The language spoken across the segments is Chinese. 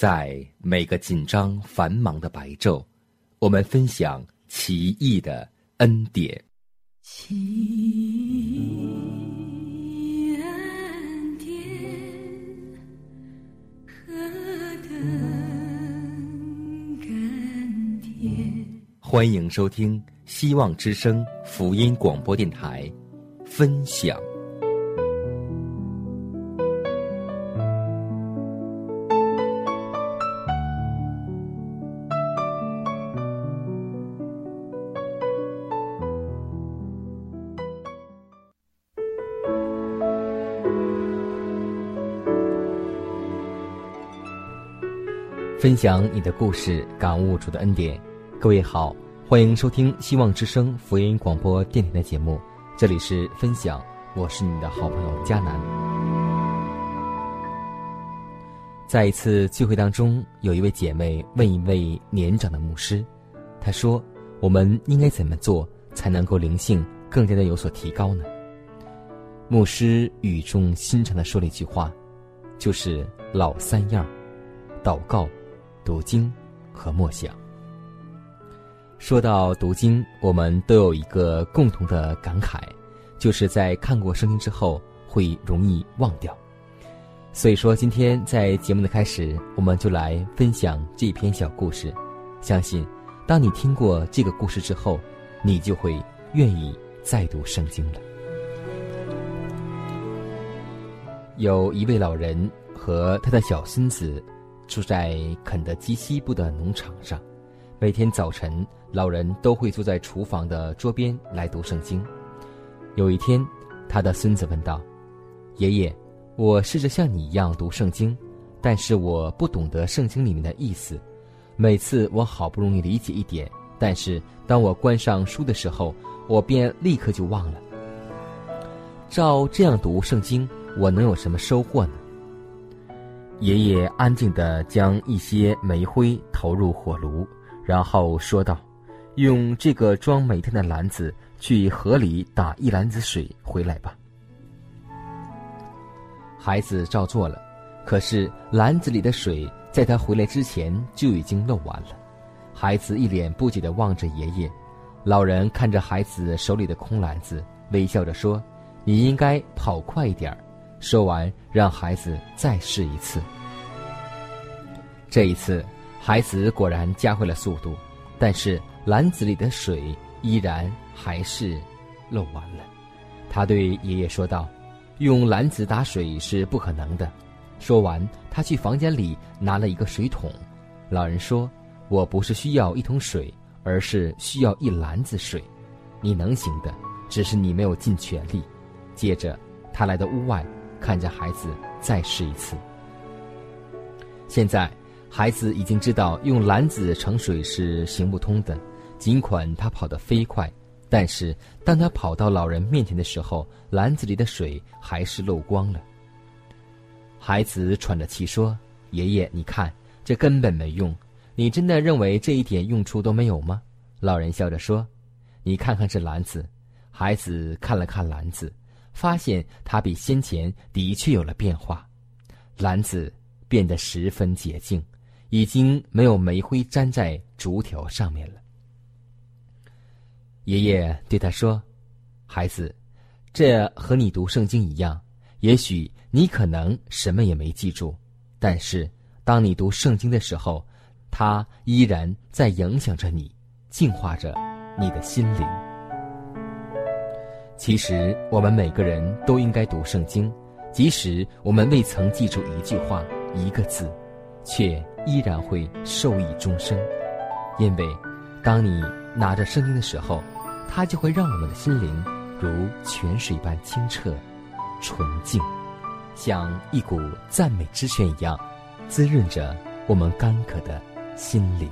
在每个紧张繁忙的白昼，我们分享奇异的恩典。奇异恩典，何等甘甜。欢迎收听希望之声福音广播电台，分享。分享你的故事，感悟主的恩典。各位好，欢迎收听希望之声福音广播电台的节目，这里是分享，我是你的好朋友佳南。在一次聚会当中，有一位姐妹问一位年长的牧师，她说：“我们应该怎么做才能够灵性更加的有所提高呢？”牧师语重心长的说了一句话，就是老三样：祷告。读经和默想。说到读经，我们都有一个共同的感慨，就是在看过圣经之后会容易忘掉。所以说，今天在节目的开始，我们就来分享这篇小故事。相信，当你听过这个故事之后，你就会愿意再读圣经了。有一位老人和他的小孙子。住在肯德基西部的农场上，每天早晨，老人都会坐在厨房的桌边来读圣经。有一天，他的孙子问道：“爷爷，我试着像你一样读圣经，但是我不懂得圣经里面的意思。每次我好不容易理解一点，但是当我关上书的时候，我便立刻就忘了。照这样读圣经，我能有什么收获呢？”爷爷安静地将一些煤灰投入火炉，然后说道：“用这个装煤炭的篮子去河里打一篮子水回来吧。”孩子照做了，可是篮子里的水在他回来之前就已经漏完了。孩子一脸不解地望着爷爷，老人看着孩子手里的空篮子，微笑着说：“你应该跑快一点儿。”说完，让孩子再试一次。这一次，孩子果然加快了速度，但是篮子里的水依然还是漏完了。他对爷爷说道：“用篮子打水是不可能的。”说完，他去房间里拿了一个水桶。老人说：“我不是需要一桶水，而是需要一篮子水。你能行的，只是你没有尽全力。”接着，他来到屋外。看着孩子再试一次。现在，孩子已经知道用篮子盛水是行不通的。尽管他跑得飞快，但是当他跑到老人面前的时候，篮子里的水还是漏光了。孩子喘着气说：“爷爷，你看，这根本没用。你真的认为这一点用处都没有吗？”老人笑着说：“你看看这篮子。”孩子看了看篮子。发现它比先前的确有了变化，篮子变得十分洁净，已经没有煤灰粘在竹条上面了。爷爷对他说：“孩子，这和你读圣经一样，也许你可能什么也没记住，但是当你读圣经的时候，它依然在影响着你，净化着你的心灵。”其实，我们每个人都应该读圣经，即使我们未曾记住一句话、一个字，却依然会受益终生。因为，当你拿着圣经的时候，它就会让我们的心灵如泉水般清澈、纯净。像一股赞美之泉一样，滋润着我们干渴的心灵。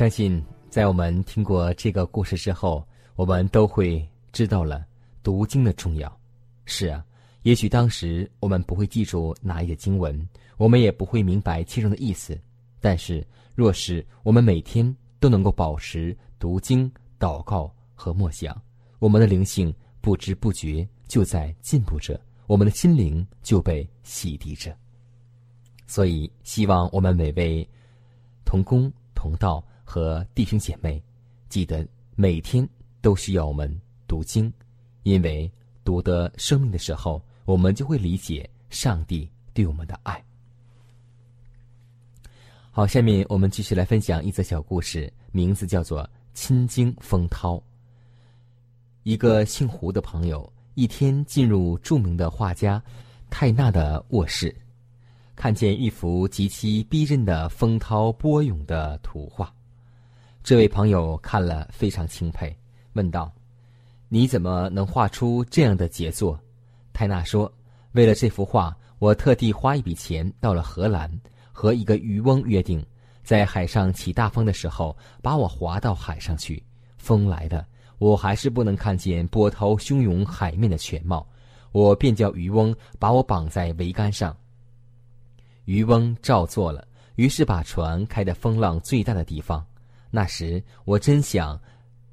相信在我们听过这个故事之后，我们都会知道了读经的重要。是啊，也许当时我们不会记住哪一节经文，我们也不会明白其中的意思。但是，若是我们每天都能够保持读经、祷告和默想，我们的灵性不知不觉就在进步着，我们的心灵就被洗涤着。所以，希望我们每位同工同道和弟兄姐妹，记得每天都需要我们读经，因为读得生命的时候。我们就会理解上帝对我们的爱。好，下面我们继续来分享一则小故事，名字叫做《亲经风涛》。一个姓胡的朋友一天进入著名的画家泰纳的卧室，看见一幅极其逼真的风涛波涌的图画。这位朋友看了非常钦佩，问道：“你怎么能画出这样的杰作？”泰纳说：“为了这幅画，我特地花一笔钱到了荷兰，和一个渔翁约定，在海上起大风的时候，把我划到海上去。风来了，我还是不能看见波涛汹涌海面的全貌。我便叫渔翁把我绑在桅杆上。渔翁照做了，于是把船开到风浪最大的地方。那时我真想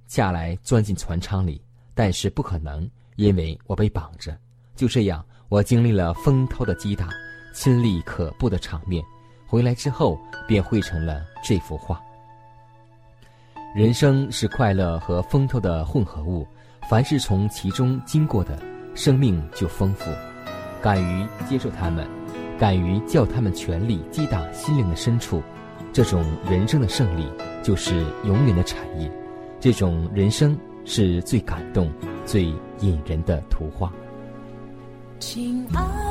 下来钻进船舱里，但是不可能，因为我被绑着。”就这样，我经历了风涛的击打，亲历可怖的场面，回来之后便绘成了这幅画。人生是快乐和风头的混合物，凡是从其中经过的，生命就丰富。敢于接受他们，敢于叫他们全力击打心灵的深处，这种人生的胜利就是永远的产业。这种人生是最感动、最引人的图画。亲爱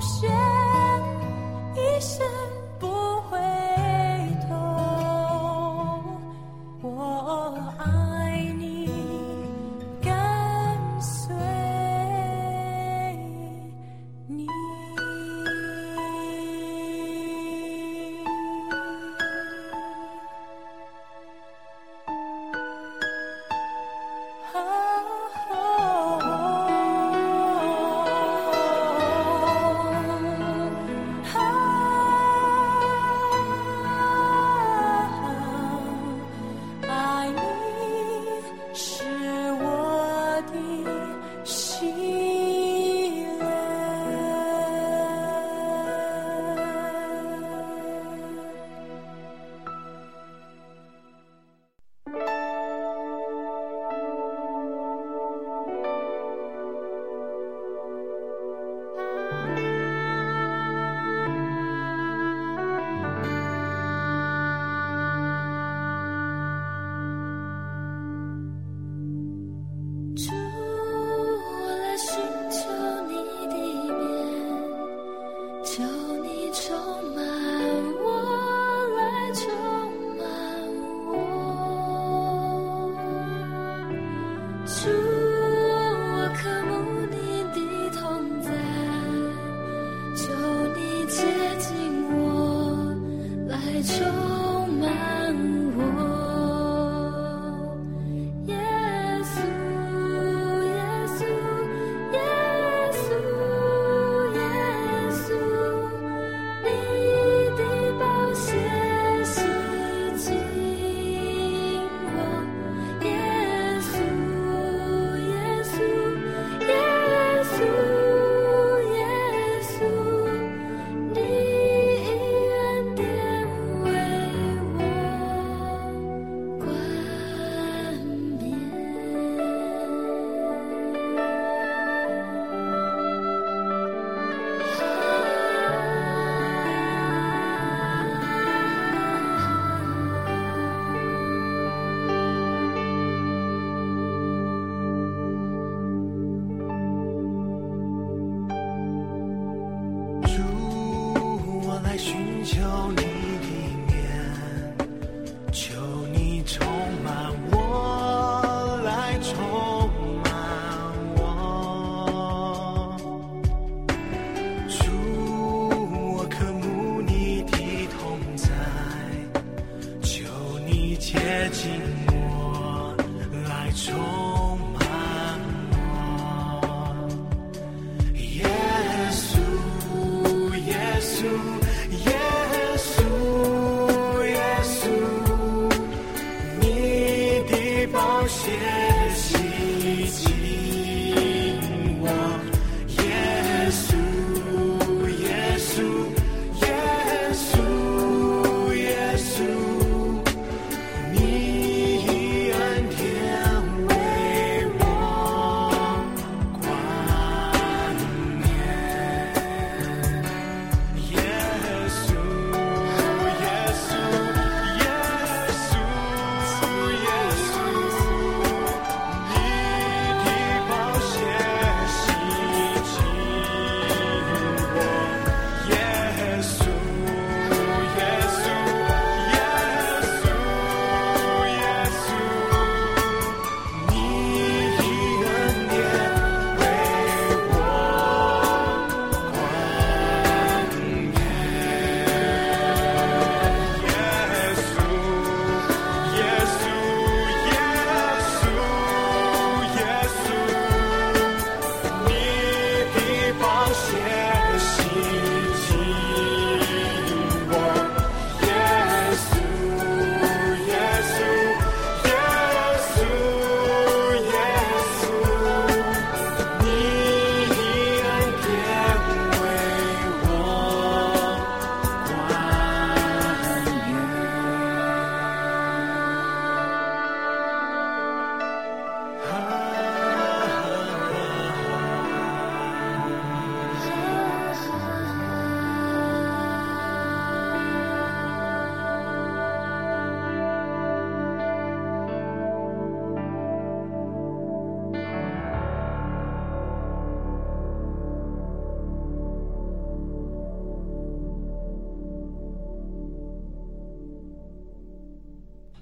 雪，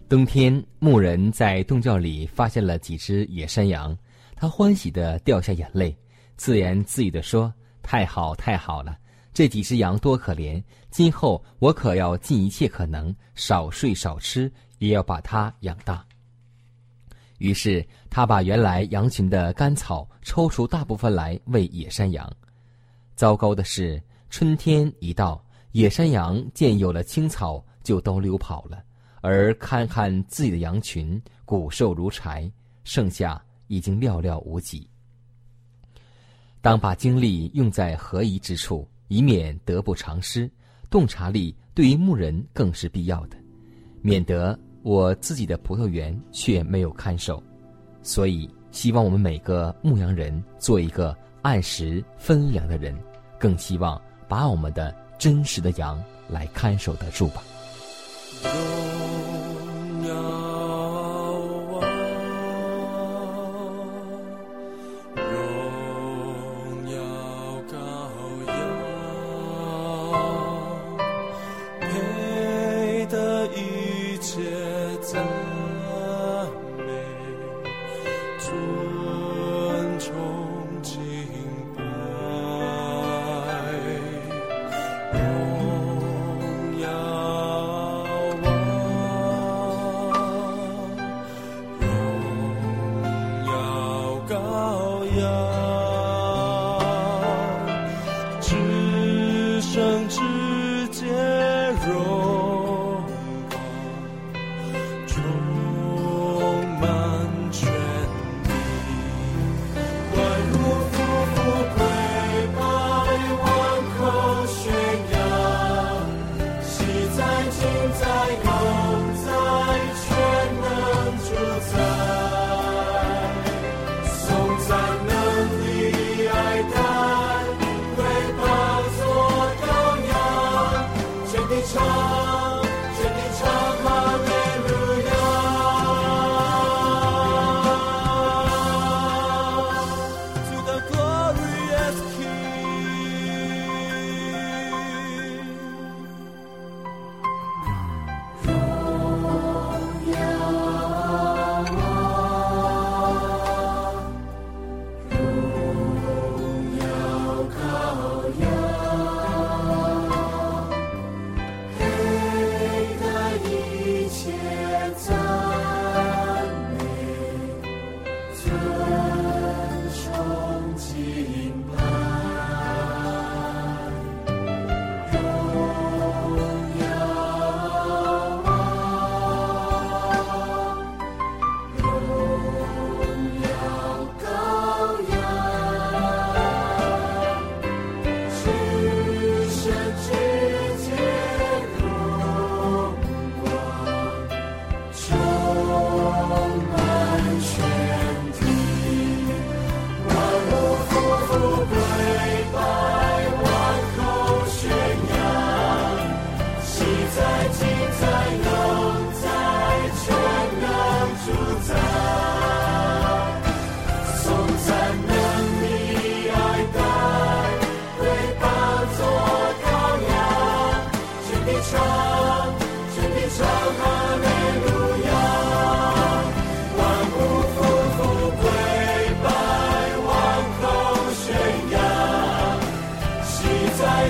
冬天，牧人在洞窖里发现了几只野山羊，他欢喜的掉下眼泪，自言自语的说：“太好，太好了！这几只羊多可怜，今后我可要尽一切可能，少睡少吃，也要把它养大。”于是，他把原来羊群的干草抽出大部分来喂野山羊。糟糕的是，春天一到，野山羊见有了青草，就都溜跑了。而看看自己的羊群，骨瘦如柴，剩下已经寥寥无几。当把精力用在合宜之处，以免得不偿失，洞察力对于牧人更是必要的，免得我自己的葡萄园却没有看守。所以，希望我们每个牧羊人做一个按时分粮的人，更希望把我们的真实的羊来看守得住吧。go.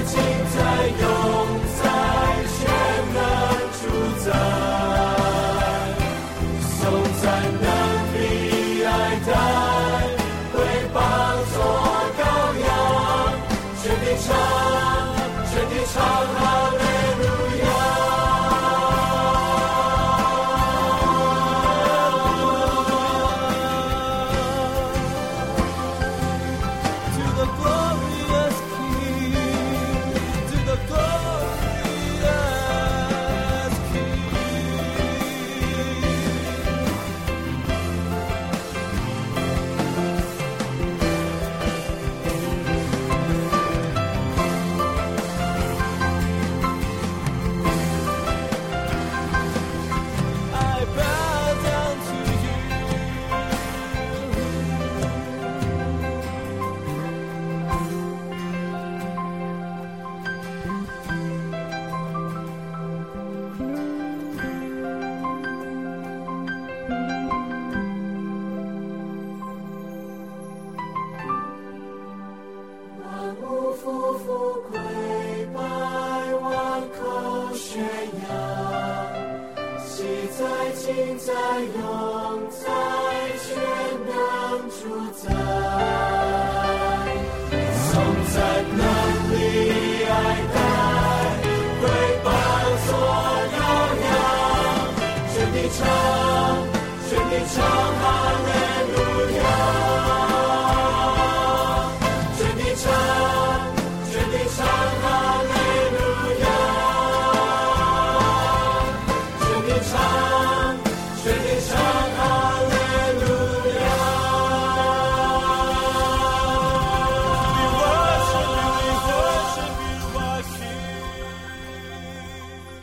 在、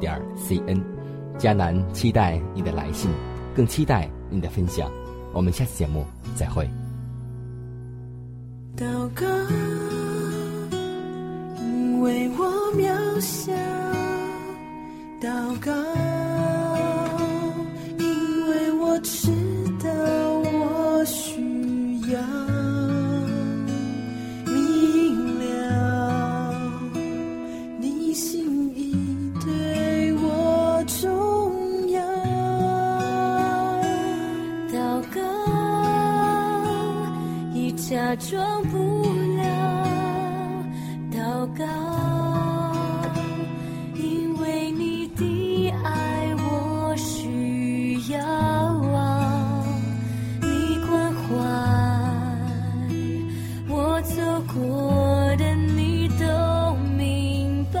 点 c n，迦南期待你的来信，更期待你的分享。我们下次节目再会。祷告，因为我渺小；祷告，装不了。祷告，因为你的爱我需要啊，你关怀我走过的，你都明白。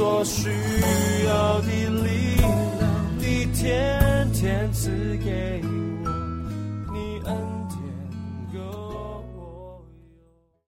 所需